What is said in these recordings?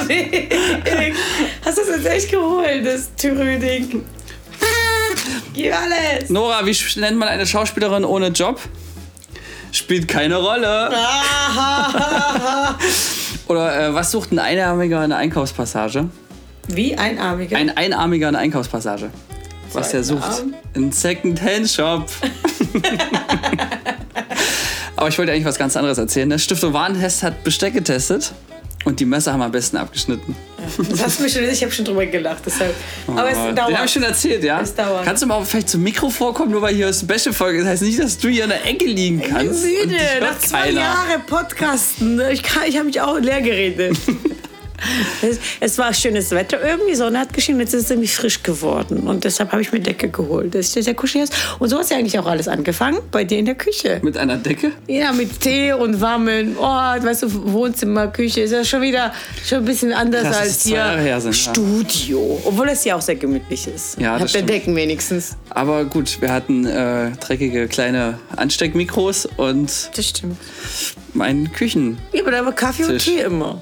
unterwegs. Hast du das jetzt echt geholt, das Tyrüding? Gib alles. Nora, wie nennt man eine Schauspielerin ohne Job? Spielt keine Rolle. Oder äh, was sucht ein Einarmiger in der Einkaufspassage? Wie einarmiger? Ein Einarmiger in der Einkaufspassage. Was der sucht? Arm? Ein Second-Hand-Shop. Aber ich wollte eigentlich was ganz anderes erzählen. Der Stiftung Warentest hat Besteck getestet und die Messer haben am besten abgeschnitten. Das hast du mir schon, ich habe schon drüber gelacht. Deshalb. Aber es Oh, Den dauert. habe ich schon erzählt, ja? Es dauert. Kannst du mal vielleicht zum Mikro vorkommen, nur weil hier eine Special-Folge ist? Das heißt nicht, dass du hier in der Ecke liegen Ich bin kannst. müde, nach zwei. Jahren Podcasten. Ich, kann- ich habe mich auch leer geredet. es, es war schönes Wetter irgendwie, Sonne hat geschienen, jetzt ist es irgendwie frisch geworden. Und deshalb habe ich mir Decke geholt, dass ich sehr kuschelig ist. Und so hat ja eigentlich auch alles angefangen, bei dir in der Küche. Mit einer Decke? Ja, mit Tee und warmen, oh, weißt du, Wohnzimmer, Küche, ist ja schon wieder schon ein bisschen anders Krass, als hier sind, ja. Studio. Obwohl es ja auch sehr gemütlich ist. Ja, das Habt. Decken wenigstens. Aber gut, wir hatten äh, dreckige kleine Ansteckmikros und Das stimmt. meinen Küchen. Ja, aber da war Kaffee und. Tee immer.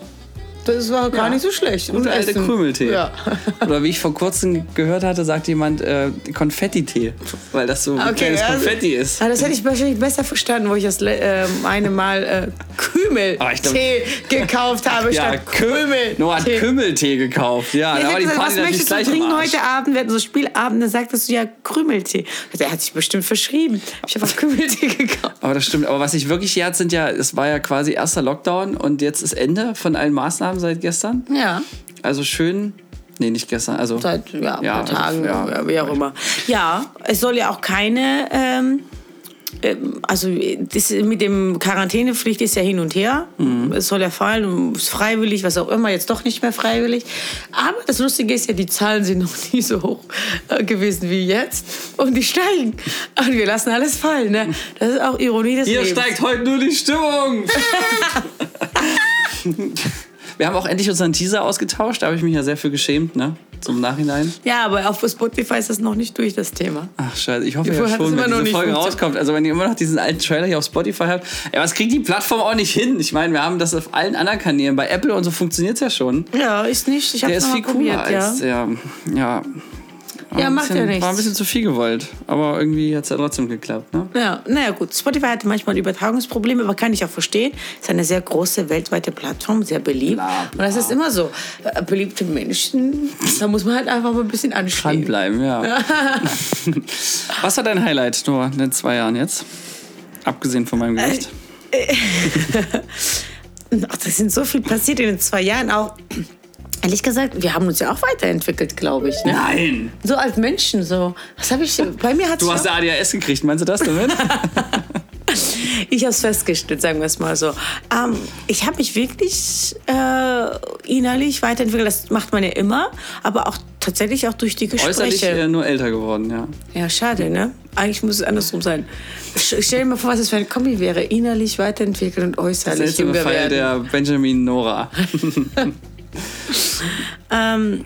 Das war gar Ja. nicht so schlecht. Und alte. Krümeltee. Ja. Oder wie ich vor kurzem gehört hatte, sagt jemand äh, Konfetti-Tee. Weil das so ein Okay, kleines also- Konfetti ist. Ah, das hätte ich wahrscheinlich besser verstanden, wo ich das ähm, eine Mal äh, Kümmel-Tee Ah, gekauft habe Ja, statt Krümel. Noah hat Kümmeltee gekauft. Ja, Ich da war die Party was möchtest du trinken heute Abend? Wir hatten so Spielabend, dann sagtest du ja Krümeltee. Der hat sich bestimmt verschrieben. Ich habe einfach Kümmeltee gekauft. Aber das stimmt. Aber was ich wirklich jährt, sind ja, es war ja quasi erster Lockdown und jetzt ist Ende von allen Maßnahmen seit gestern. Ja, Also schön. Nee, nicht gestern. Also seit ja, ein Ja, paar Tagen, ja. ja, wie auch immer. Ja, es soll ja auch keine... Ähm, ähm, also das mit dem Quarantänepflicht ist ja hin und her. Mhm. Es soll ja fallen, ist freiwillig, was auch immer, jetzt doch nicht mehr freiwillig. Aber das Lustige ist ja, die Zahlen sind noch nie so hoch äh, gewesen wie jetzt. Und die steigen. Und wir lassen alles fallen. Ne? Das ist auch Ironie des Hier Lebens. steigt heute nur die Stimmung. Wir haben auch endlich unseren Teaser ausgetauscht. Da habe ich mich ja sehr für geschämt, ne? Zum Nachhinein. Ja, aber auf Spotify ist das noch nicht durch, das Thema. Ach, scheiße. Ich hoffe ja schon, wenn diese nicht Folge rauskommt. Also, wenn ihr immer noch diesen alten Trailer hier auf Spotify habt. Ey, was kriegt die Plattform auch nicht hin? Ich meine, wir haben das auf allen anderen Kanälen. Bei Apple und so funktioniert es ja schon. Ja, ist nicht. Ich habe es ist viel cooler probiert, ja. als der. Ja. War Ja, macht ja nichts. War ein bisschen zu viel gewollt. Aber irgendwie hat es ja trotzdem geklappt, ne? Ja, naja gut, Spotify hatte manchmal Übertragungsprobleme, aber kann ich auch verstehen. Ist eine sehr große weltweite Plattform, sehr beliebt. Bla, Und das ist immer so. Äh, Beliebte Menschen, da muss man halt einfach mal ein bisschen anstehen. Dranbleiben, ja. Was war dein Highlight nur in den zwei Jahren jetzt? Abgesehen von meinem Gesicht. Ach, das sind so viel passiert in den zwei Jahren auch. Ehrlich gesagt, wir haben uns ja auch weiterentwickelt, glaube ich. Ne? Nein! So als Menschen, so. Was habe ich. Bei mir hat Du hast ADHS gekriegt, meinst du das damit? Ich habe es festgestellt, sagen wir es mal so. Ähm, ich habe mich wirklich äh, innerlich weiterentwickelt. Das macht man ja immer, aber auch tatsächlich auch durch die Äußerlich Gespräche. äh, nur älter geworden, ja. Ja, schade, ne? Eigentlich muss es andersrum sein. Stell dir mal vor, was das für ein Kombi wäre. Innerlich weiterentwickelt und äußerlich Seltsame jünger Fall werden. der Benjamin Nora. Ähm,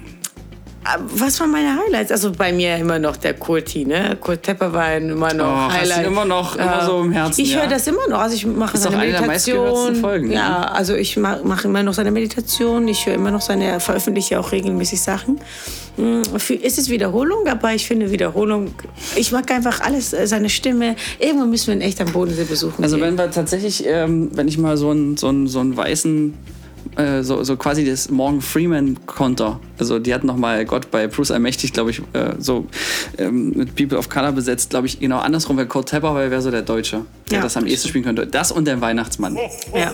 äh, was waren meine Highlights? Also bei mir immer noch der Kurti, ne? Kurt Tepperwein immer noch Oh, hast du ihn Highlight. immer noch- immer so im Herzen, Ich ja? höre das immer noch. Also ich mache Ist seine doch eine der Meditation. Folgen, ne? ja, also ich mache mach immer noch seine Meditation. Ich höre immer noch seine, veröffentliche auch regelmäßig Sachen. Hm, für- Es ist Wiederholung, aber ich finde Wiederholung. Ich mag einfach alles, äh, seine Stimme. Irgendwann müssen wir ihn echt am Bodensee besuchen. Also gehen. wenn wir tatsächlich, ähm, wenn ich mal so einen so einen- so einen weißen, äh, so, so quasi das Morgan Freeman-Konter, also die hatten nochmal Gott bei Bruce Allmächtig, glaube ich, äh, so ähm, mit People of Color besetzt, glaube ich, genau andersrum wäre Kurt Tepperwein wäre so der Deutsche, der Ja, das am ehesten spielen könnte. Das und der Weihnachtsmann. Ja.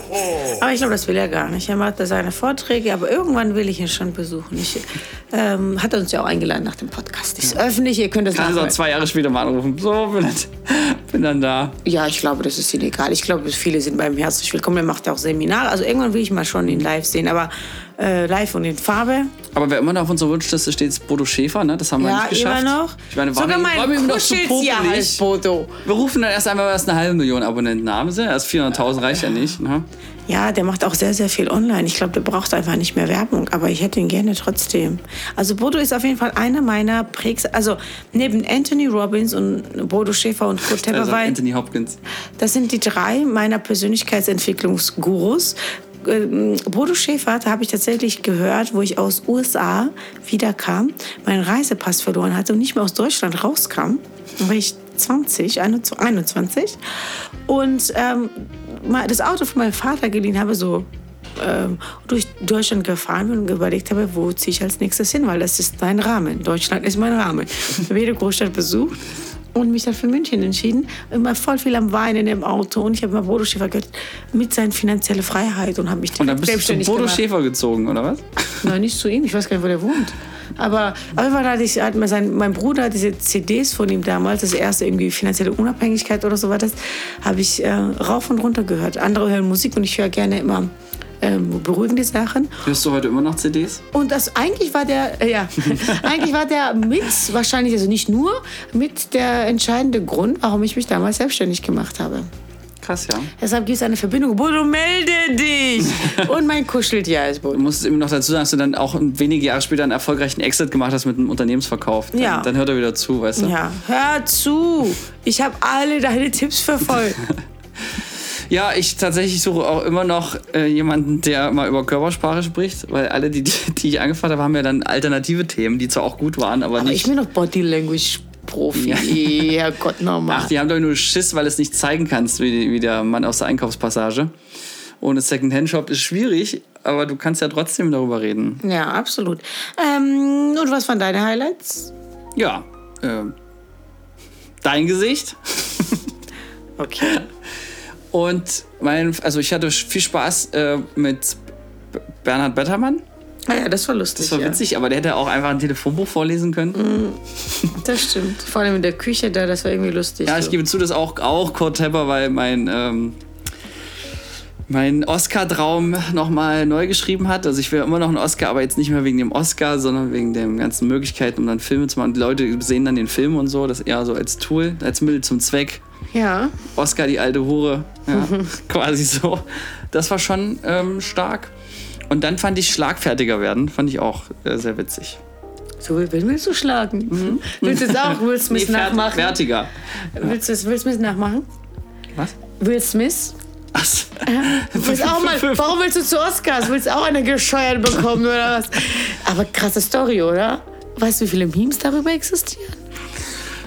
Aber ich glaube, das will er gar nicht. Er macht da seine Vorträge, aber irgendwann will ich ihn schon besuchen. Ich, ähm, hat er uns ja auch eingeladen nach dem Podcast. Ist öffentlich, ihr könnt das Kann nachhören. zwei Jahre später mal anrufen. So, bin dann, bin dann da. Ja, ich glaube, das ist ihnen egal. Ich glaube, viele sind beim herzlich willkommen. Er macht ja auch Seminare. Also irgendwann will ich mal schon ihn live sehen, aber äh, live und in Farbe. Aber wer immer noch auf unserer Wunschliste steht, ist Bodo Schäfer, ne? Das haben wir Ja, nicht geschafft. immer noch. Ich meine, Sogar mein immer noch zu popelig. Bodo. Wir rufen dann erst einmal, es eine halbe Million Abonnenten haben. Sie? Erst 400.000 reicht ja nicht. Ne? Ja, der macht auch sehr, sehr viel online. Ich glaube, der braucht einfach nicht mehr Werbung, aber ich hätte ihn gerne trotzdem. Also Bodo ist auf jeden Fall einer meiner Prägs... Also neben Anthony Robbins und Bodo Schäfer und Kurt Also Tepperwein, Anthony Hopkins. das sind die drei meiner Persönlichkeitsentwicklungsgurus. Ähm, Bodo Schäfer, da habe ich tatsächlich gehört, wo ich aus USA wiederkam, meinen Reisepass verloren hatte und nicht mehr aus Deutschland rauskam. Da war ich 20, 21. Und ähm, das Auto von meinem Vater geliehen habe, so ähm, durch Deutschland gefahren bin und überlegt habe, wo ziehe ich als nächstes hin, weil das ist mein Rahmen. Deutschland ist mein Rahmen. Ich habe jede Großstadt besucht und mich dann für München entschieden. Immer voll viel am Weinen im Auto und ich habe mal Bodo Schäfer gehört mit seiner finanziellen Freiheit und habe mich Und dann bist du zu Bodo gemacht. Schäfer gezogen, oder was? Nein, nicht zu ihm. Ich weiß gar nicht, wo der wohnt. Aber Fall hatte ich, hat mir sein, mein Bruder hat diese CDs von ihm damals, das erste irgendwie finanzielle Unabhängigkeit oder so war das, habe ich äh, rauf und runter gehört. Andere hören Musik und ich höre gerne immer ähm, beruhigende Sachen. Hörst du heute immer noch CDs? Und das eigentlich war der, äh, ja, eigentlich war der mit, wahrscheinlich, also nicht nur, mit der entscheidende Grund, warum ich mich damals selbstständig gemacht habe. Krass, ja. Deshalb gibt es eine Verbindung. Bodo, melde dich! Und mein Kuscheltier ist Du Bodo. musst eben noch dazu sagen, dass du dann auch wenige Jahre später einen erfolgreichen Exit gemacht hast mit einem Unternehmensverkauf. Dann, Ja. dann hört er wieder zu, weißt du? Ja, hör zu! Ich habe alle deine Tipps verfolgt. Ja, ich tatsächlich suche auch immer noch äh, jemanden, der mal über Körpersprache spricht, weil alle, die, die, die ich angefragt habe, haben ja dann alternative Themen, die zwar auch gut waren, aber, Aber nicht. ich bin doch Body Language Profi. Herrgott, nochmal. Ach, die haben doch nur Schiss, weil es nicht zeigen kannst, wie, wie der Mann aus der Einkaufspassage. Ohne Secondhand-Shop ist schwierig, aber du kannst ja trotzdem darüber reden. Ja, absolut. Ähm, und was waren deine Highlights? Ja, äh, dein Gesicht. Okay. Und mein, also ich hatte viel Spaß äh, mit Bernhard Bettermann. Ah ja, das war lustig. Das war ja. witzig, aber der hätte auch einfach ein Telefonbuch vorlesen können. Das stimmt. Vor allem in der Küche da, das war irgendwie lustig. Ja, ich so. gebe zu, dass auch, auch Kurt Tepper, weil mein, ähm, mein Oscar-Traum nochmal neu geschrieben hat. Also ich will immer noch einen Oscar, aber jetzt nicht mehr wegen dem Oscar, sondern wegen den ganzen Möglichkeiten, um dann Filme zu machen. Die Leute sehen dann den Film und so, das eher so als Tool, als Mittel zum Zweck. Ja. Oscar, die alte Hure. Ja, quasi so. Das war schon ähm, stark. Und dann fand ich Schlagfertiger werden, fand ich auch äh, sehr witzig. So, wen willst du schlagen? Willst du es auch Will Smith Mhm. Nee, nachmachen? Fertiger. Willst du es Will Smith nachmachen? Was? Will Smith? Du willst auch mal, warum willst du zu Oscars? Willst auch eine gescheuert bekommen oder was? Aber krasse Story, oder? Weißt du, wie viele Memes darüber existieren?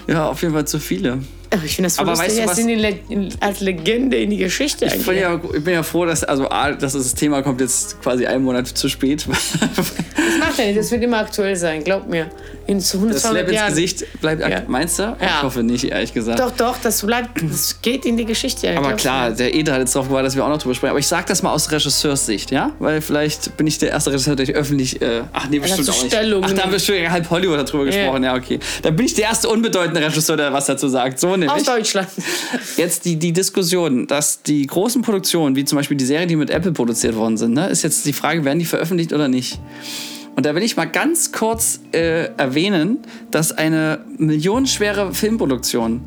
ja, auf jeden Fall zu viele. Ich finde das voll Aber lustig, weißt du, was- in die Le als Legende in die Geschichte Ich bin, ja, ich bin ja froh, dass, also, A, dass das Thema kommt jetzt quasi einen Monat zu spät. Das macht ja nicht, das wird immer aktuell sein, glaub mir. In zu 100, Das Slap 200 ins. Gesicht bleibt Ja. Meinst du? Ich Ja. hoffe nicht, ehrlich gesagt. Doch, doch, das bleibt, das geht in die Geschichte. Aber klar, der Eder hat jetzt darauf gewartet, dass wir auch noch drüber sprechen. Aber ich sag das mal aus Regisseurssicht, ja? Weil vielleicht bin ich der erste Regisseur, der ich öffentlich. Äh, ach nee, bestimmt auch nicht. Stellung Ach, da haben wir schon halb Hollywood darüber gesprochen. Ja, okay. Dann bin ich der erste unbedeutende Regisseur, der was dazu sagt. So Aus nämlich. Deutschland. Jetzt die, die Diskussion, dass die großen Produktionen, wie zum Beispiel die Serie, die mit Apple produziert worden sind, ne, ist jetzt die Frage, werden die veröffentlicht oder nicht? Und da will ich mal ganz kurz äh, erwähnen, dass eine millionenschwere Filmproduktion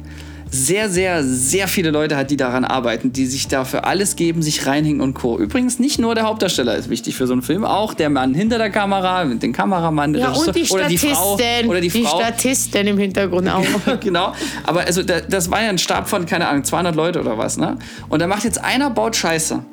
sehr, sehr, sehr viele Leute hat, die daran arbeiten, die sich dafür alles geben, sich reinhängen und Co. Übrigens nicht nur der Hauptdarsteller ist wichtig für so einen Film, auch der Mann hinter der Kamera, mit dem Kameramann, der Ja, Regisseur und die oder die. Frau oder die, Frau. Statisten im Hintergrund auch. genau. Aber also da, das war ja ein Stab von, keine Ahnung, 200 Leute oder was, ne? Und da macht jetzt einer baut Scheiße.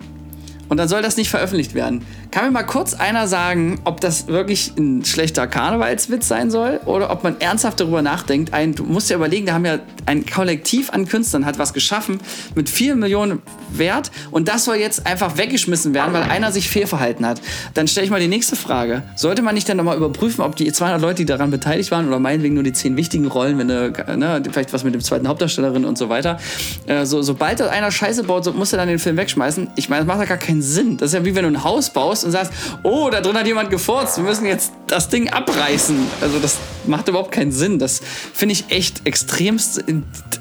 Und dann soll das nicht veröffentlicht werden. Kann mir mal kurz einer sagen, ob das wirklich ein schlechter Karnevalswitz sein soll oder ob man ernsthaft darüber nachdenkt. Ein, du musst ja überlegen, da haben ja ein Kollektiv an Künstlern hat was geschaffen mit 4 Millionen Wert und das soll jetzt einfach weggeschmissen werden, weil einer sich fehlverhalten hat. Dann stelle ich mal die nächste Frage. Sollte man nicht dann nochmal überprüfen, ob die 200 Leute, die daran beteiligt waren oder meinetwegen nur die 10 wichtigen Rollen, wenn du, ne, vielleicht was mit dem zweiten Hauptdarstellerin und so weiter, äh, so, sobald einer Scheiße baut, so, muss er dann den Film wegschmeißen. Ich meine, das macht ja gar keinen Sinn. Das ist ja wie wenn du ein Haus baust und sagst, oh, da drin hat jemand gefurzt, wir müssen jetzt das Ding abreißen. Also das macht überhaupt keinen Sinn. Das finde ich echt extremst,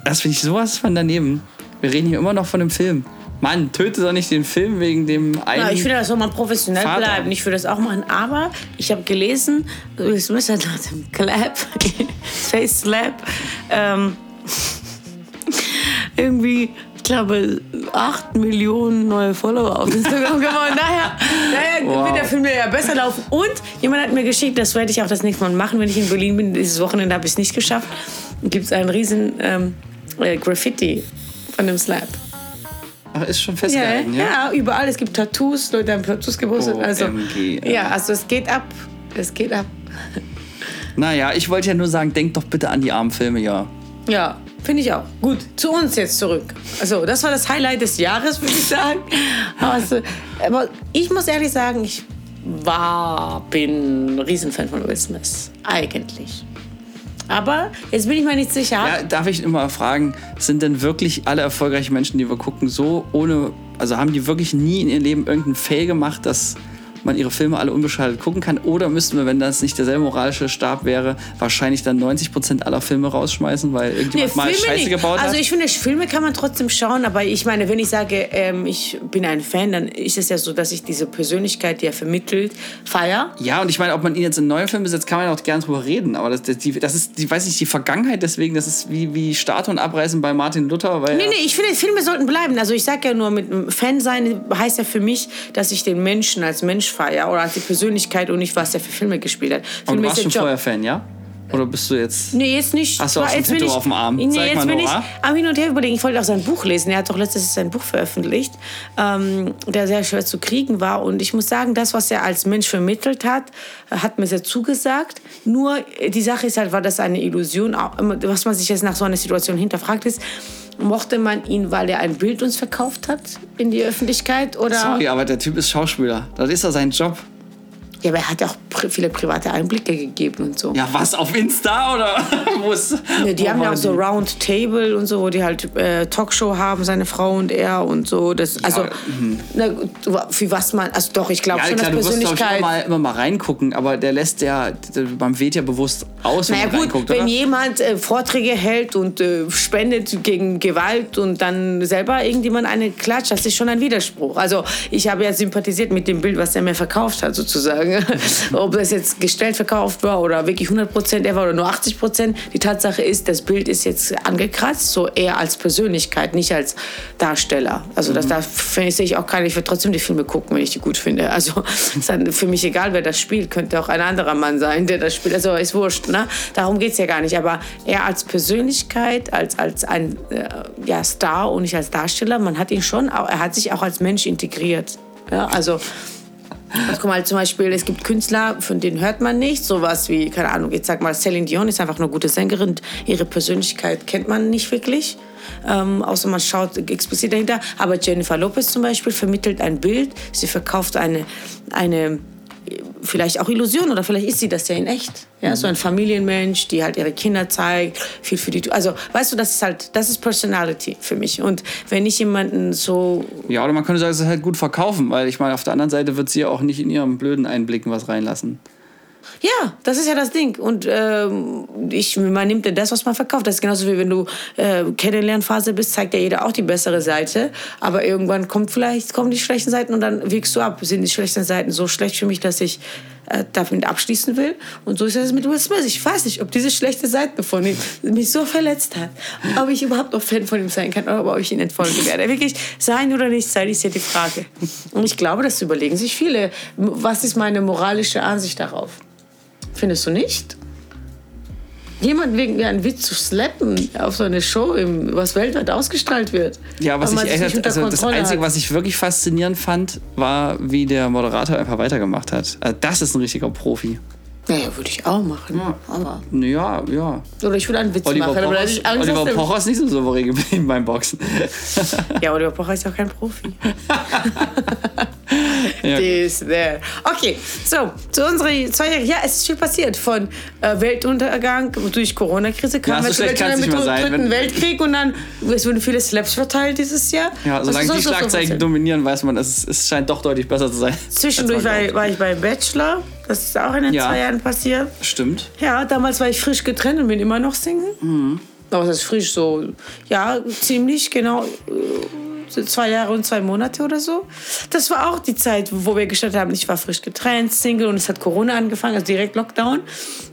das finde ich sowas von daneben. Wir reden hier immer noch von dem Film. Mann, töte doch nicht den Film wegen dem einen. Ja, ich finde, das soll man professionell Vater. bleiben. Ich würde das auch machen. Aber ich habe gelesen, Will Smith hat nach dem Clap, Face Slap, ähm, irgendwie, glaube, 8 Millionen neue Follower auf Instagram gewonnen. Daher, daher Wow. wird der Film ja besser laufen. Und jemand hat mir geschickt, das werde ich auch das nächste Mal machen, wenn ich in Berlin bin. Dieses Wochenende habe ich es nicht geschafft. Gibt es einen riesen ähm, äh, Graffiti von dem Slap. Ach, ist schon Ja, festgehalten, ja? ja, überall. Es gibt Tattoos, Leute haben Tattoos gepostet. Also, OMG, ja. ja, also es geht ab. Es geht ab. Naja, ich wollte ja nur sagen, denkt doch bitte an die armen Filme, ja. Ja, finde ich auch. Gut, zu uns jetzt zurück. Also, das war das Highlight des Jahres, würde ich sagen. Also, aber ich muss ehrlich sagen, ich war, bin ein Riesenfan von Will Smith. Eigentlich. Aber jetzt bin ich mir nicht sicher. Ja, darf ich immer fragen, sind denn wirklich alle erfolgreichen Menschen, die wir gucken, so ohne, also haben die wirklich nie in ihrem Leben irgendeinen Fail gemacht, dass man ihre Filme alle unbeschadet gucken kann? Oder müssten wir, wenn das nicht derselbe moralische Stab wäre, wahrscheinlich dann 90% aller Filme rausschmeißen, weil irgendjemand mal Scheiße nicht. gebaut Also hat? ich finde, Filme kann man trotzdem schauen, aber ich meine, wenn ich sage, ähm, ich bin ein Fan, dann ist es ja so, dass ich diese Persönlichkeit, die er vermittelt, feier. Ja, und ich meine, ob man ihn jetzt in neue Filme setzt, kann man ja auch gerne drüber reden. Aber das, das, die, das ist, die, weiß nicht, die Vergangenheit deswegen, das ist wie, wie Statuen abreißen bei Martin Luther. Weil Nee, nee, ich finde, Filme sollten bleiben. Also ich sage ja nur, mit einem Fan sein heißt ja für mich, dass ich den Menschen als Mensch feiere oder als die Persönlichkeit und nicht, was er für Filme gespielt hat. Filme du ist warst der schon Job. vorher Fan, ja? Oder bist du jetzt. Nee, jetzt nicht. Hast du auch jetzt bin Tattoo ich- auf dem Arm? Nee, Zeig jetzt mal, bin ich am Hin und Her überlegen. Ich wollte auch sein Buch lesen. Er hat doch letztes Jahr sein Buch veröffentlicht, ähm, der sehr schwer zu kriegen war. Und ich muss sagen, das, was er als Mensch vermittelt hat, hat mir sehr zugesagt. Nur äh, die Sache ist halt, war das eine Illusion? Was man sich jetzt nach so einer Situation hinterfragt ist, mochte man ihn, weil er ein Bild uns verkauft hat in die Öffentlichkeit? Oder? Sorry, aber der Typ ist Schauspieler. Das ist doch sein Job. Ja, aber er hat ja auch viele private Einblicke gegeben und so. Ja, was? Auf Insta oder? Wo ist, Ja, die wo haben ja auch so die? Round Table und so, wo die halt äh, Talkshow haben, seine Frau und er und so. Das, also, na, gut, für was man, also doch, ich glaube mhm. Ja, schon, klar, dass du wirst, ich, immer Persönlichkeit. mal, immer mal reingucken, aber der lässt ja, man wählt ja bewusst aus, wenn Naja man gut, reinguckt, wenn oder? jemand äh, Vorträge hält und äh, spendet gegen Gewalt und dann selber irgendjemand eine klatscht, das ist schon ein Widerspruch. Also ich habe ja sympathisiert mit dem Bild, was er mir verkauft hat sozusagen. Ob das jetzt gestellt verkauft war oder wirklich 100 Prozent er war oder nur 80 Prozent. Die Tatsache ist, das Bild ist jetzt angekratzt, so eher als Persönlichkeit, nicht als Darsteller. Also das da finde ich, sehe ich auch keine, ich würde trotzdem die Filme gucken, wenn ich die gut finde. Also ist dann für mich egal, wer das spielt, könnte auch ein anderer Mann sein, der das spielt. Also ist wurscht, ne? Darum geht es ja gar nicht. Aber er als Persönlichkeit, als, als ein äh, ja, Star und nicht als Darsteller, man hat ihn schon, er hat sich auch als Mensch integriert. Ja, also also, guck mal, zum Beispiel, es gibt Künstler, von denen hört man nichts. Sowas wie, keine Ahnung, jetzt sag mal, Celine Dion ist einfach eine gute Sängerin. Ihre Persönlichkeit kennt man nicht wirklich. Ähm, außer man schaut explizit dahinter. Aber Jennifer Lopez zum Beispiel vermittelt ein Bild. Sie verkauft eine, eine vielleicht auch Illusion oder vielleicht ist sie das ja in echt. Ja, so ein Familienmensch, die halt ihre Kinder zeigt, viel für die. Also, weißt du, das ist halt, das ist Personality für mich. Und wenn ich jemanden so Ja, oder man könnte sagen, es ist halt gut verkaufen, weil ich meine, auf der anderen Seite wird sie ja auch nicht in ihrem blöden Einblicken was reinlassen. Ja, das ist ja das Ding. Und ähm, ich, man nimmt ja das, was man verkauft. Das ist genauso wie wenn du äh, Kennenlernphase bist, zeigt ja jeder auch die bessere Seite. Aber irgendwann kommt vielleicht kommen die schlechten Seiten und dann wiegst du ab. Sind die schlechten Seiten so schlecht für mich, dass ich äh, damit abschließen will? Und so ist es mit Will Smith. Ich weiß nicht, ob diese schlechte Seite von ihm mich so verletzt hat. Ob ich überhaupt noch Fan von ihm sein kann oder ob ich ihn entfolgen werde. Wirklich sein oder nicht sein, ist ja die Frage. Und ich glaube, das überlegen sich viele. Was ist meine moralische Ansicht darauf? Findest du nicht? Jemand wegen einen Witz zu slappen auf so eine Show, im, was weltweit ausgestrahlt wird. Ja, was ich echt, also das Einzige, hat. was ich wirklich faszinierend fand, war, wie der Moderator einfach weitergemacht hat. Also das ist ein richtiger Profi. Naja, würde ich auch machen. Aber, Ja, ja. oder ich würde einen Witz Oliver, machen. aber da Pocher, hätte ich Angst, Oliver Pocher ist nicht so souverän geblieben beim Boxen. Ja, Oliver Pocher ist auch kein Profi. This, there. Okay, so, zu unseren zwei Jahren. Ja, es ist viel passiert. Von äh, Weltuntergang durch Corona-Krise kam Ja, so jetzt kann's mit sein, dritten Weltkrieg und dann es wurden viele Slaps verteilt dieses Jahr. Ja, solange die so Schlagzeilen passiert? dominieren, weiß man, es, es scheint doch deutlich besser zu sein. Zwischendurch war, war ich beim Bachelor. Das ist auch in den Ja. zwei Jahren passiert. Stimmt. Ja, damals war ich frisch getrennt und bin immer noch Single. Mhm. Aber das ist frisch so, ja, ziemlich genau äh, so zwei Jahre und zwei Monate oder so. Das war auch die Zeit, wo wir gestartet haben. Ich war frisch getrennt, Single und es hat Corona angefangen, also direkt Lockdown.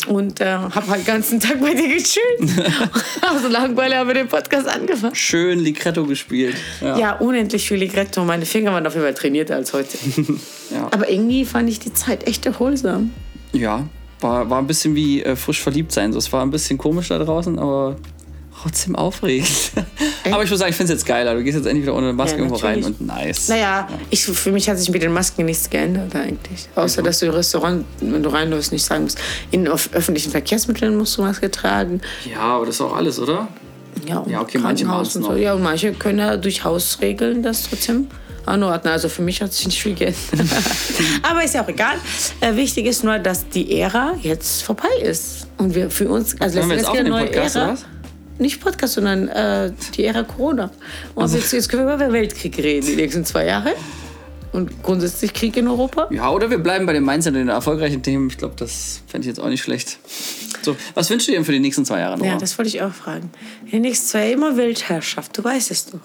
Und äh, habe halt den ganzen Tag bei dir gechillt. also Langweile haben wir den Podcast angefangen. Schön Ligretto gespielt. Ja. Ja, unendlich viel Ligretto. Meine Finger waren auf jeden Fall trainierter als heute. Ja. Aber irgendwie fand ich die Zeit echt erholsam. Ja, war, war ein bisschen wie äh, frisch verliebt sein. So, es war ein bisschen komisch da draußen, aber trotzdem aufregend. Aber ich muss sagen, ich finde es jetzt geiler. Du gehst jetzt endlich wieder ohne Maske Ja, irgendwo rein und nice. Naja, ich, für mich hat sich mit den Masken nichts geändert eigentlich. Außer, dass du im Restaurant, wenn du reinläufst, nicht sagen musst. In öf- öffentlichen Verkehrsmitteln musst du Maske tragen. Ja, aber das ist auch alles, oder? Ja, und Ja, okay, manche und so. Ja, und manche können ja durch Hausregeln das trotzdem anordnen. Also für mich hat sich nicht viel geändert. Aber ist ja auch egal. Äh, wichtig ist nur, dass die Ära jetzt vorbei ist. Und wir für uns, also Hören wir jetzt letztendlich auf eine neue Podcast, Ära. oder? Nicht Podcast, sondern äh, die Ära Corona. Und Also jetzt, jetzt können wir über Weltkrieg reden die nächsten zwei Jahre. Und grundsätzlich Krieg in Europa. Ja, oder wir bleiben bei dem Mindset und den erfolgreichen Themen. Ich glaube, das fände ich jetzt auch nicht schlecht. So, was wünschst du dir denn für die nächsten zwei Jahre, Nora? Ja, das wollte ich auch fragen. Den nächsten zwei Jahren immer Weltherrschaft, du weißt es doch.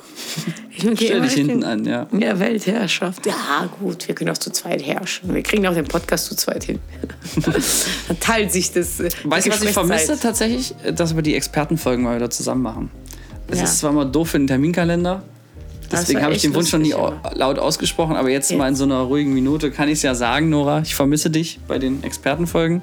Ich Stell dich hinten an, ja. Ja, Weltherrschaft. Ja, gut, wir können auch zu zweit herrschen. Wir kriegen auch den Podcast zu zweit hin. Dann teilt sich das. äh, die Weißt du, was ich vermisse tatsächlich? Dass wir die Expertenfolgen mal wieder zusammen machen. Es Ja. ist zwar mal doof für den Terminkalender. Deswegen habe ich den Wunsch noch nie laut ausgesprochen, aber jetzt, Jetzt. mal in so einer ruhigen Minute kann ich es ja sagen, Nora. Ich vermisse dich bei den Expertenfolgen.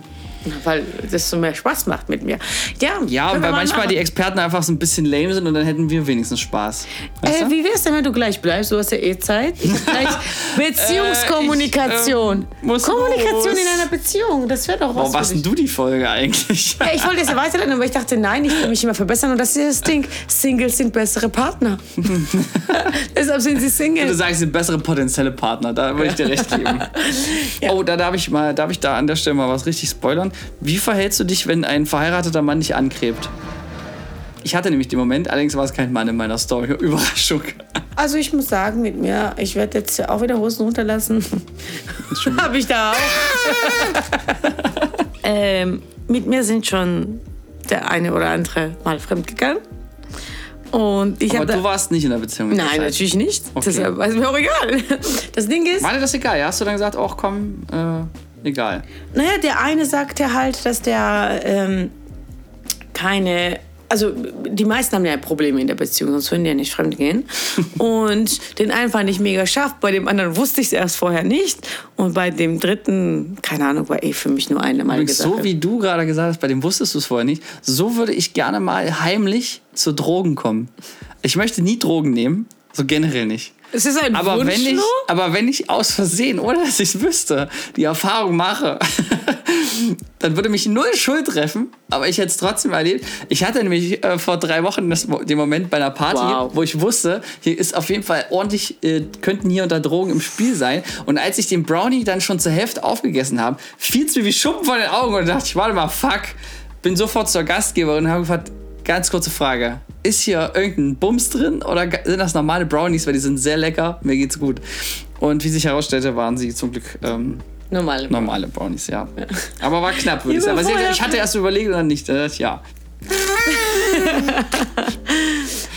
Weil das so mehr Spaß macht mit mir. Ja, Ja, weil mal manchmal machen. die Experten einfach so ein bisschen lame sind und dann hätten wir wenigstens Spaß. Weißt Äh, du? wie wär's denn, wenn du gleich bleibst? Du hast ja eh Zeit. Beziehungskommunikation. Äh, ich, muss Kommunikation los. in einer Beziehung, das wäre doch was. Warum warst denn du die Folge eigentlich? Ja, ich wollte es ja weiterleiten, aber ich dachte, nein, ich will mich immer verbessern. Und das ist das Ding. Singles sind bessere Partner. Deshalb sind sie Du Single. sagst, sind bessere potenzielle Partner, da würde ich dir recht geben. Oh, da darf ich mal, darf ich da an der Stelle mal was richtig spoilern? Wie verhältst du dich, wenn ein verheirateter Mann dich angrebt? Ich hatte nämlich den Moment, allerdings war es kein Mann in meiner Story. Überraschung. Also ich muss sagen, mit mir, ich werde jetzt auch wieder Hosen runterlassen. Habe ich da auch. ähm, mit mir sind schon der eine oder andere mal fremdgegangen. Und ich Aber habe du da... warst nicht in der Beziehung. Nein, Zeit. natürlich nicht. Okay. Deshalb ist mir auch egal. Das Ding ist, War dir das egal? Ja? Hast du dann gesagt, ach komm, äh, egal. Naja, der eine sagte halt, dass der ähm, keine. Also die meisten haben ja Probleme in der Beziehung, sonst würden die ja nicht fremd gehen. Und den einen fand ich mega scharf, bei dem anderen wusste ich es erst vorher nicht. Und bei dem dritten, keine Ahnung, war eh für mich nur eine Mal gesagt. so wie du gerade gesagt hast, bei dem wusstest du es vorher nicht, so würde ich gerne mal heimlich zu Drogen kommen. Ich möchte nie Drogen nehmen, so generell nicht. Es ist ein Aber Wunsch wenn, ich, aber wenn ich aus Versehen, ohne dass ich es wüsste, die Erfahrung mache, dann würde mich null Schuld treffen, aber ich hätte es trotzdem erlebt. Ich hatte nämlich äh, vor drei Wochen das, den Moment bei einer Party, Wow. wo ich wusste, hier ist auf jeden Fall ordentlich, äh, könnten hier unter Drogen im Spiel sein. Und als ich den Brownie dann schon zur Hälfte aufgegessen habe, fiel es mir wie Schuppen von den Augen und dachte ich, warte mal, fuck. Bin sofort zur Gastgeberin und habe gefragt, ganz kurze Frage. Ist hier irgendein Bums drin oder sind das normale Brownies, weil die sind sehr lecker, mir geht's gut. Und wie sich herausstellte, waren sie zum Glück ähm, Normal. normale Brownies, ja. Aber war knapp, würde ich Ja, sagen. aber ich hatte erst überlegt und dann nicht. Äh, ja.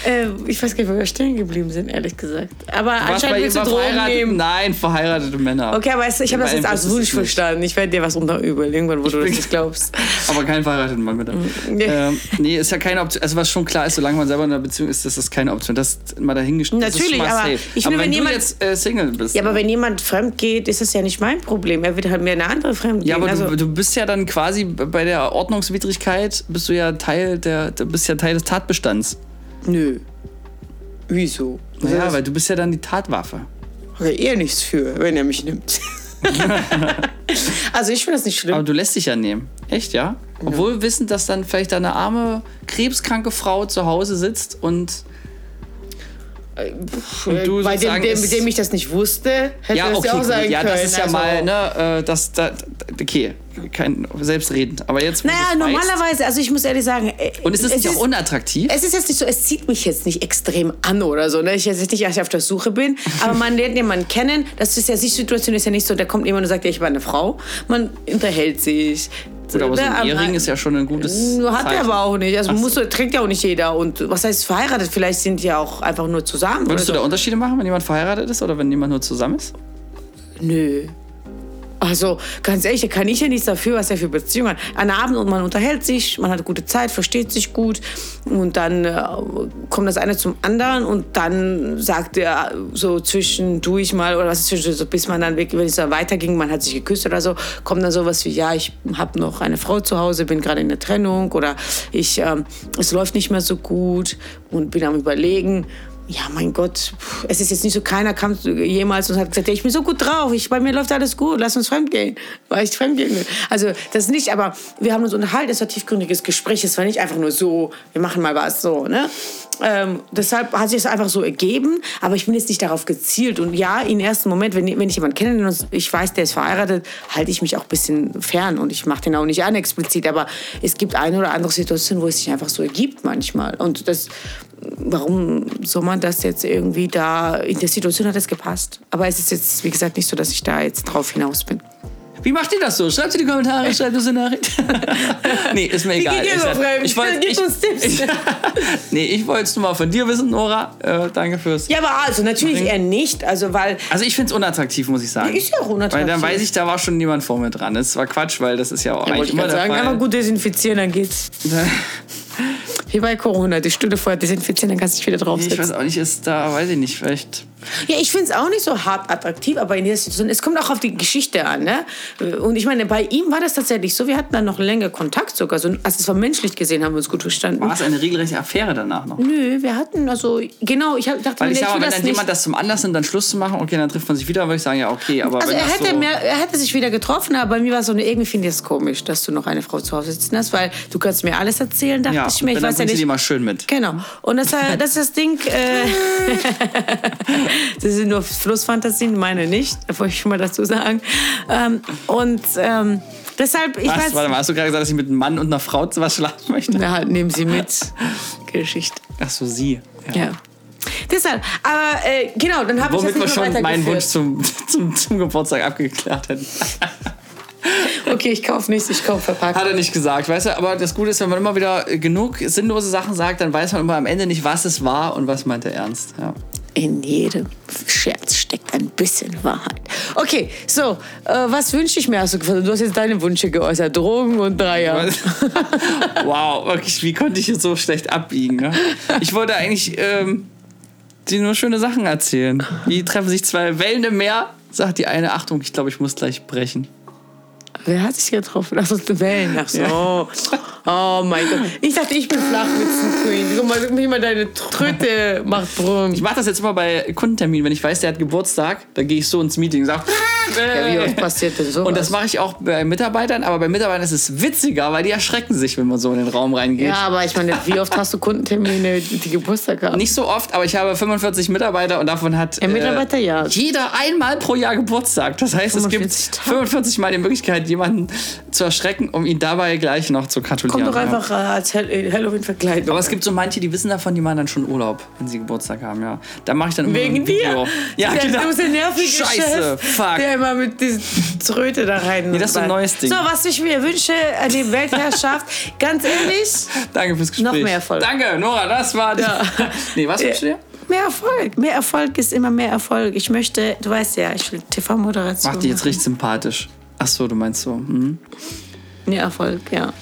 Äh, ich weiß gar nicht, wo wir stehen geblieben sind, ehrlich gesagt. Aber anscheinend willst du Drogen nehmen. Nein, verheiratete Männer. Okay, aber ich habe das jetzt du nicht. verstanden. Ich werde dir was unterübeln, irgendwann, wo du das nicht glaubst. Aber kein verheirateten Mann, bitte. Nee. ähm, nee, ist ja keine Option. Also, was schon klar ist, solange man selber in einer Beziehung ist, ist das keine Option. Das ist mal dahingestellt. Natürlich, aber safe. ich finde, wenn wenn du jemand- jetzt äh, Single bist. Ja, aber wenn jemand fremd geht, ist das ja nicht mein Problem. Er wird halt mir eine andere fremd Ja, gehen. aber also, du, du bist ja dann quasi bei der Ordnungswidrigkeit, bist du ja Teil der, du bist ja Teil des Tatbestands. nö. Wieso? Ja, weil du bist ja dann die Tatwaffe. Okay, er nichts für, wenn er mich nimmt. also ich finde das nicht schlimm. Aber du lässt dich ja nehmen. Echt, ja? Obwohl wissend, dass dann vielleicht eine arme, krebskranke Frau zu Hause sitzt und. und du Bei dem, dem, dem ich das nicht wusste, hätte ja, das okay, ja auch gut. sein ja, können. das ist ja also, mal, ne, äh, das, da, okay, kein selbstredend. Aber jetzt. Naja, normalerweise, also ich muss ehrlich sagen. äh, Und ist es nicht ist, auch unattraktiv? Es ist jetzt nicht so, es zieht mich jetzt nicht extrem an oder so. Ne? Ich jetzt nicht, dass ich auf der Suche bin, aber man lernt jemanden kennen. Das ist ja, die Situation ist ja nicht so, da kommt jemand und sagt, ja, ich war eine Frau. Man unterhält sich. Gut, aber so Ne, ein Ehering ist ja schon ein gutes. Hat er aber auch nicht. Also so. muss, trägt ja auch nicht jeder. Und was heißt verheiratet? Vielleicht sind die ja auch einfach nur zusammen. Würdest du oder da so. Unterschiede machen, wenn jemand verheiratet ist oder wenn jemand nur zusammen ist? Nö. Also ganz ehrlich, da kann ich ja nichts dafür, was er für Beziehungen hat. An Abend und man unterhält sich, man hat gute Zeit, versteht sich gut und dann äh, kommt das eine zum anderen und dann sagt er so zwischendurch mal oder was ist so, bis man dann wirklich, wenn es dann weiterging, man hat sich geküsst oder so, kommt dann sowas wie, ja, ich habe noch eine Frau zu Hause, bin gerade in der Trennung oder ich, ähm, es läuft nicht mehr so gut und bin am überlegen ja, mein Gott, es ist jetzt nicht so, keiner kam jemals und hat gesagt, ich bin so gut drauf, ich, bei mir läuft alles gut, lass uns fremdgehen, weil ich fremdgehen will. Also das nicht, aber wir haben uns unterhalten, es war tiefgründiges Gespräch, es war nicht einfach nur so, wir machen mal was so, ne? Ähm, deshalb hat sich es einfach so ergeben, aber ich bin jetzt nicht darauf gezielt. Und ja, im ersten Moment, wenn, wenn ich jemanden kenne und ich weiß, der ist verheiratet, halte ich mich auch ein bisschen fern und ich mache den auch nicht an explizit. Aber es gibt eine oder andere Situation, wo es sich einfach so ergibt manchmal. Und das, warum soll man das jetzt irgendwie da, in der Situation hat es gepasst. Aber es ist jetzt, wie gesagt, nicht so, dass ich da jetzt drauf hinaus bin. Wie macht ihr das so? Schreibt in die Kommentare, schreibt uns eine Nachricht. nee, ist mir egal. Wie geht ihr so fremd? ich wollt, Gib ich, uns Tipps. Ich, nee, ich wollte es nur mal von dir wissen, Nora. Äh, danke fürs. Ja, aber also natürlich eher nicht, also weil Also ich finde es unattraktiv, muss ich sagen. Ist ja auch unattraktiv. Weil dann weiß ich, da war schon jemand vor mir dran. Das war Quatsch, weil das ist ja auch ja, eigentlich immer sagen, Fall. einfach gut desinfizieren, dann geht's. Wie bei Corona, die Stunde vorher desinfizieren, dann kannst du dich wieder ich draufsetzen. weiß auch nicht, ist da, weiß ich nicht, vielleicht. Ja, ich finde es auch nicht so hart attraktiv, aber in dieser Situation, es kommt auch auf die Geschichte an. Ne? Und ich meine, bei ihm war das tatsächlich so, wir hatten dann noch länger Kontakt sogar. So, also es war menschlich gesehen, haben wir uns gut verstanden. War es eine regelrechte Affäre danach noch? Nö, wir hatten also, genau, ich hab, dachte Weil mir, ich mal, wenn dann nicht. jemand das zum Anlass nimmt, dann Schluss zu machen, okay, dann trifft man sich wieder, würde ich sagen, ja, okay. Aber Also er hätte, so, mehr, er hätte sich wieder getroffen, aber bei mir war so eine, irgendwie finde ich es komisch, dass du noch eine Frau zu Hause sitzen hast, weil du kannst mir alles erzählen, dachte ja, ich mir. Ich weiß ja bringst du die nicht. mal schön mit. Genau. Und das, das ist das Ding. Äh, das sind nur Flussfantasien, meine nicht. Da wollte ich schon mal dazu sagen. Ähm, und ähm, deshalb, ich Was? weiß. Warte mal, hast du gerade gesagt, dass ich mit einem Mann und einer Frau was schlafen möchte? Na, halt, nehmen Sie mit. Geschichte. Ach so, sie. Ja. Deshalb, aber äh, genau, dann habe ich das wir nicht mehr schon meinen Wunsch zum, zum, zum Geburtstag abgeklärt hätten. Okay, ich kaufe nichts, ich kaufe verpackt. Hat er nicht gesagt, weißt du? Aber das Gute ist, wenn man immer wieder genug sinnlose Sachen sagt, dann weiß man immer am Ende nicht, was es war und was meint er ernst. Ja. In jedem Scherz steckt ein bisschen Wahrheit. Okay, so, äh, was wünsche ich mir? Hast du, gefragt? du hast jetzt deine Wünsche geäußert. Drogen und Dreier. wow, wirklich, wie konnte ich jetzt so schlecht abbiegen? Ne? Ich wollte eigentlich ähm, dir nur schöne Sachen erzählen. Wie treffen sich zwei Wellen im Meer? Sagt die eine, Achtung, ich glaube, ich muss gleich brechen. Wer hat sich getroffen? Ach so, Wellen. Ach so. Oh mein Gott. Ich dachte, ich bin Flachwitzen-Queen. Guck mal, guck mal, deine Tröte macht Brumm. Ich mache das jetzt immer bei Kundenterminen. Wenn ich weiß, der hat Geburtstag, dann gehe ich so ins Meeting und sage, Ja, wie oft passiert denn sowas? Und das mache ich auch bei Mitarbeitern, aber bei Mitarbeitern ist es witziger, weil die erschrecken sich, wenn man so in den Raum reingeht. Ja, aber ich meine, wie oft hast du Kundentermine, die Geburtstag haben? Nicht so oft, aber ich habe 45 Mitarbeiter und davon hat Ja, Mitarbeiter, ja. jeder einmal pro Jahr Geburtstag. Das heißt, es gibt 45 Tage. 45 Mal die Möglichkeit, jemanden zu erschrecken, um ihn dabei gleich noch zu gratulieren. Komm doch einfach äh, als äh, Halloween-Verkleidung. Aber es gibt so manche, die wissen davon, die machen dann schon Urlaub, wenn sie Geburtstag haben, ja. Da mache ich dann immer Wegen ein Video. dir? Ja, der, genau. Der nervige Scheiße, Chef, fuck. der immer mit dieser Tröte da rein. Nee, das ist so ein neues Ding. So, was ich mir wünsche an die Weltherrschaft, ganz ehrlich, Danke fürs Gespräch. Noch mehr Erfolg. Danke, Nora, das war... Ja. nee, was wünschst du dir? mehr Erfolg. Mehr Erfolg ist immer mehr Erfolg. Ich möchte, du weißt ja, ich will TV-Moderation. Macht die jetzt richtig sympathisch. Ach so, du meinst so. Hm. Mehr Erfolg, ja.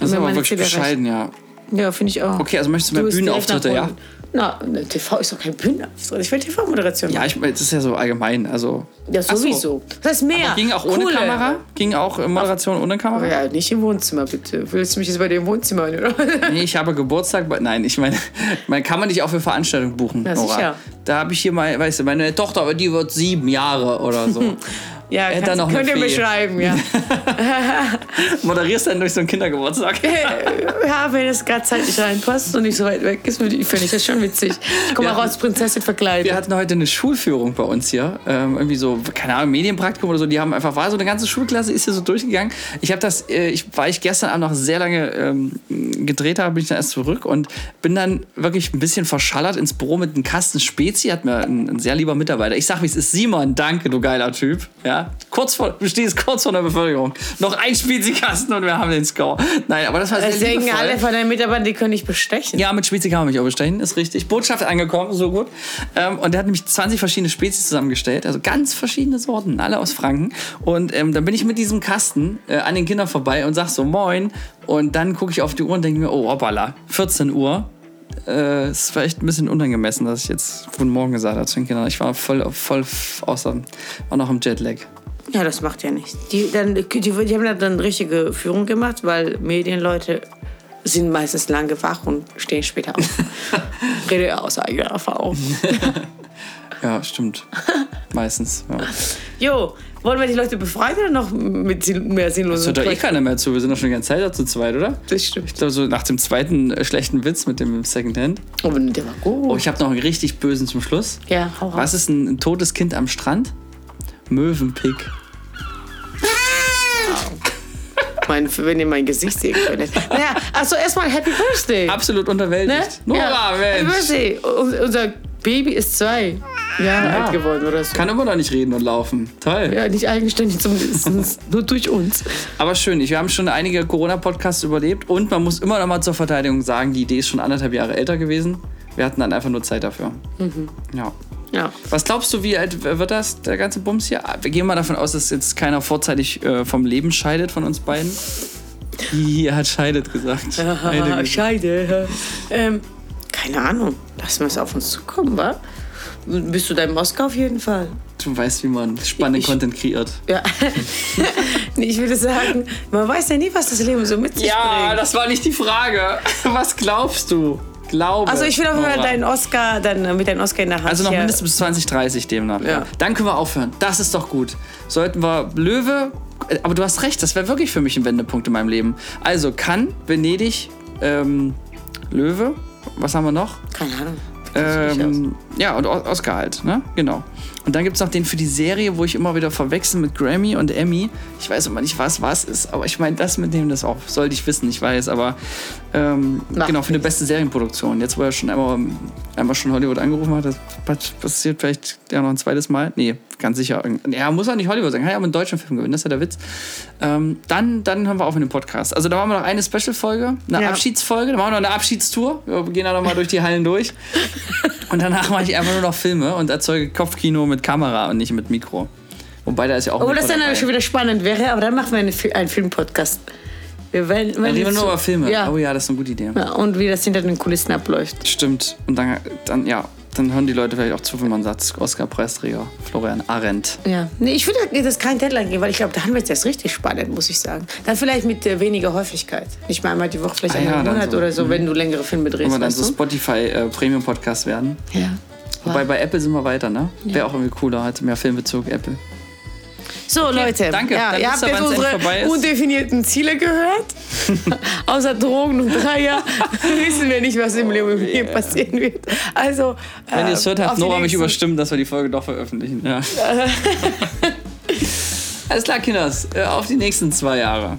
Das ist aber wirklich bescheiden, ja. Ja, finde ich auch. Okay, also möchtest du mehr direkt Bühnenauftritte, ja? Na, ne, TV ist doch kein Bühnenauftritt. Ich will TV-Moderation Ja, ich meine, das ist ja so allgemein. Also Ja, Ach so. sowieso. Das heißt mehr. ging auch ohne Coole. Kamera? Ging auch Moderation ohne Kamera? Ja, nicht im Wohnzimmer, bitte. Willst du mich jetzt bei dir im Wohnzimmer oder? Nee, ich habe Geburtstag. bei- Nein, ich meine, man kann man nicht auch für Veranstaltungen buchen. Ja, sicher. Da habe ich hier mal, weißt du, meine Tochter, aber die wird sieben Jahre oder so. Ja, kannst, er noch könnt ihr eine mir Fee. schreiben, ja. Moderierst dann durch so einen Kindergeburtstag. ja, wenn es gerade zeitlich reinpasst und nicht so weit weg ist, finde ich das schon witzig. Ich komme auch als Prinzessin verkleidet. Wir hatten heute eine Schulführung bei uns hier. Ähm, irgendwie so, keine Ahnung, Medienpraktikum oder so. Die haben einfach, war so eine ganze Schulklasse, ist hier so durchgegangen. Ich habe das, äh, ich, weil ich gestern Abend noch sehr lange ähm, gedreht habe, bin ich dann erst zurück und bin dann wirklich ein bisschen verschallert ins Büro mit einem Kasten Spezi. Hat mir ein, ein sehr lieber Mitarbeiter. Ich sag, wie es ist, Simon, danke, du geiler Typ. Ja, Ja, kurz vor, du stehst kurz vor der Bevölkerung. Noch ein Spezikasten und wir haben den Score. Nein, aber das war sehr Es denken liebevoll. alle von den Mitarbeitern, die können nicht bestechen. Ja, mit Spezi kann man mich auch bestechen, ist richtig. Botschaft angekommen, so gut. Ähm, und der hat nämlich 20 verschiedene Spezies zusammengestellt, also ganz verschiedene Sorten, alle aus Franken. Und ähm, dann bin ich mit diesem Kasten äh, an den Kindern vorbei und sag so, moin. Und dann gucke ich auf die Uhr und denke mir, oh, hoppala, 14 Uhr. Äh, es war echt ein bisschen unangemessen, dass ich jetzt Guten Morgen gesagt habe Kindern. Ich war voll, voll außer, war noch im Jetlag. Ja, das macht ja nichts. Die, dann, die, die haben dann richtige Führung gemacht, weil Medienleute sind meistens lange wach und stehen später auf. Rede aus eigener Erfahrung. Ja, stimmt. Meistens. Ja. Jo, wollen wir die Leute befreien oder noch mit mehr sinnlosen hört doch eh keiner mehr zu. Wir sind doch schon die ganze Zeit da zu zweit, oder? Das stimmt. Ich glaube, so nach dem zweiten äh, schlechten Witz mit dem Secondhand. Oh, der war gut. Oh, ich habe noch einen richtig bösen zum Schluss. ja, hau raus. Was ist ein, ein totes Kind am Strand? Möwenpick. Mein, wenn ihr mein Gesicht sehen könntet. Naja, also erstmal Happy Birthday. Absolut Ne? unterwältigt. Nora, ja. Happy Mensch. Birthday. Un- Unser Baby ist zwei Jahre alt geworden oder so. Kann immer noch nicht reden und laufen. Toll. Ja, nicht eigenständig zumindest, nur durch uns. Aber schön, ich, wir haben schon einige Corona-Podcasts überlebt und man muss immer noch mal zur Verteidigung sagen, die Idee ist schon anderthalb Jahre älter gewesen. Wir hatten dann einfach nur Zeit dafür. Mhm. Ja. Ja. Was glaubst du, wie alt wird das, der ganze Bums hier? Wir gehen mal davon aus, dass jetzt keiner vorzeitig äh, vom Leben scheidet von uns beiden. Hier hat scheidet gesagt. Scheide Ah, gesagt. Scheide. Ähm, keine Ahnung. Lassen wir es auf uns zukommen, wa? Bist du da in Moskau auf jeden Fall? Du weißt, wie man spannenden Ich- Content kreiert. Ja. ich würde sagen, man weiß ja nie, was das Leben so mit sich Ja, bringt. das war nicht die Frage. Was glaubst du? Glaube. Also ich will auf jeden Fall deinen Oscar, dann äh, mit deinem Oscar in der Hand Also noch hier- mindestens bis 2030 demnach. Ja. Dann können wir aufhören. Das ist doch gut. Sollten wir Löwe. äh, Aber du hast recht, das wäre wirklich für mich ein Wendepunkt in meinem Leben. Also kann Venedig, ähm, Löwe, was haben wir noch? Keine Ahnung. Ähm, ja, und Oscar halt, ne? Genau. Und dann gibt es noch den für die Serie, wo ich immer wieder verwechsel mit Grammy und Emmy. Ich weiß immer nicht, was was ist, aber ich meine, das mit dem, das auch sollte ich wissen, ich weiß, aber ähm, genau, für eine beste Serienproduktion. Jetzt, wo er schon einmal, einmal schon Hollywood angerufen hat, das passiert vielleicht ja noch ein zweites Mal. Nee, ganz sicher. Ja, muss auch nicht Hollywood sein, kann ja auch einen deutschen Film gewinnen, das ist ja der Witz. Ähm, dann, dann haben wir auch mit dem Podcast. Also da machen wir noch eine Special-Folge, eine Ja. Abschiedsfolge, dann machen wir noch eine Abschiedstour. Wir gehen da noch mal durch die Hallen durch. Und danach mache ich einfach nur noch Filme und erzeuge Kopfkino mit Kamera und nicht mit Mikro. Wobei da ist ja auch. Obwohl das dann dabei. schon wieder spannend wäre, aber dann machen wir eine, einen Filmpodcast. Wir werden, Dann reden wir nur über Filme. Ja. Oh ja, das ist eine gute Idee. ja. Und wie das hinter den Kulissen abläuft. Stimmt. Und dann, dann, ja, dann hören die Leute vielleicht auch zu, wenn man sagt, Oscar-Preisträger Florian Arendt. Ja. Nee, ich würde das kein Deadline geben, weil ich glaube, dann wird es erst richtig spannend, muss ich sagen. Dann vielleicht mit äh, weniger Häufigkeit. Nicht mal einmal die Woche, vielleicht Ah einmal ja, im Monat so. oder so, wenn du längere Filme drehst. Wenn wir dann so du? Spotify äh, werden. Ja. Wobei bei Apple sind wir weiter, ne? Wäre auch irgendwie cooler, hatte mehr Filmbezug, Apple. So, Leute. danke. Ja, ihr habt jetzt unsere undefinierten Ziele gehört. Außer Drogen und Dreier wissen wir nicht, was im Leben hier passieren wird. Also, Wenn ihr es hört, hat Nora mich überstimmt, dass wir die Folge doch veröffentlichen. Ja. Alles klar, Kinders. Äh, Auf die nächsten zwei Jahre.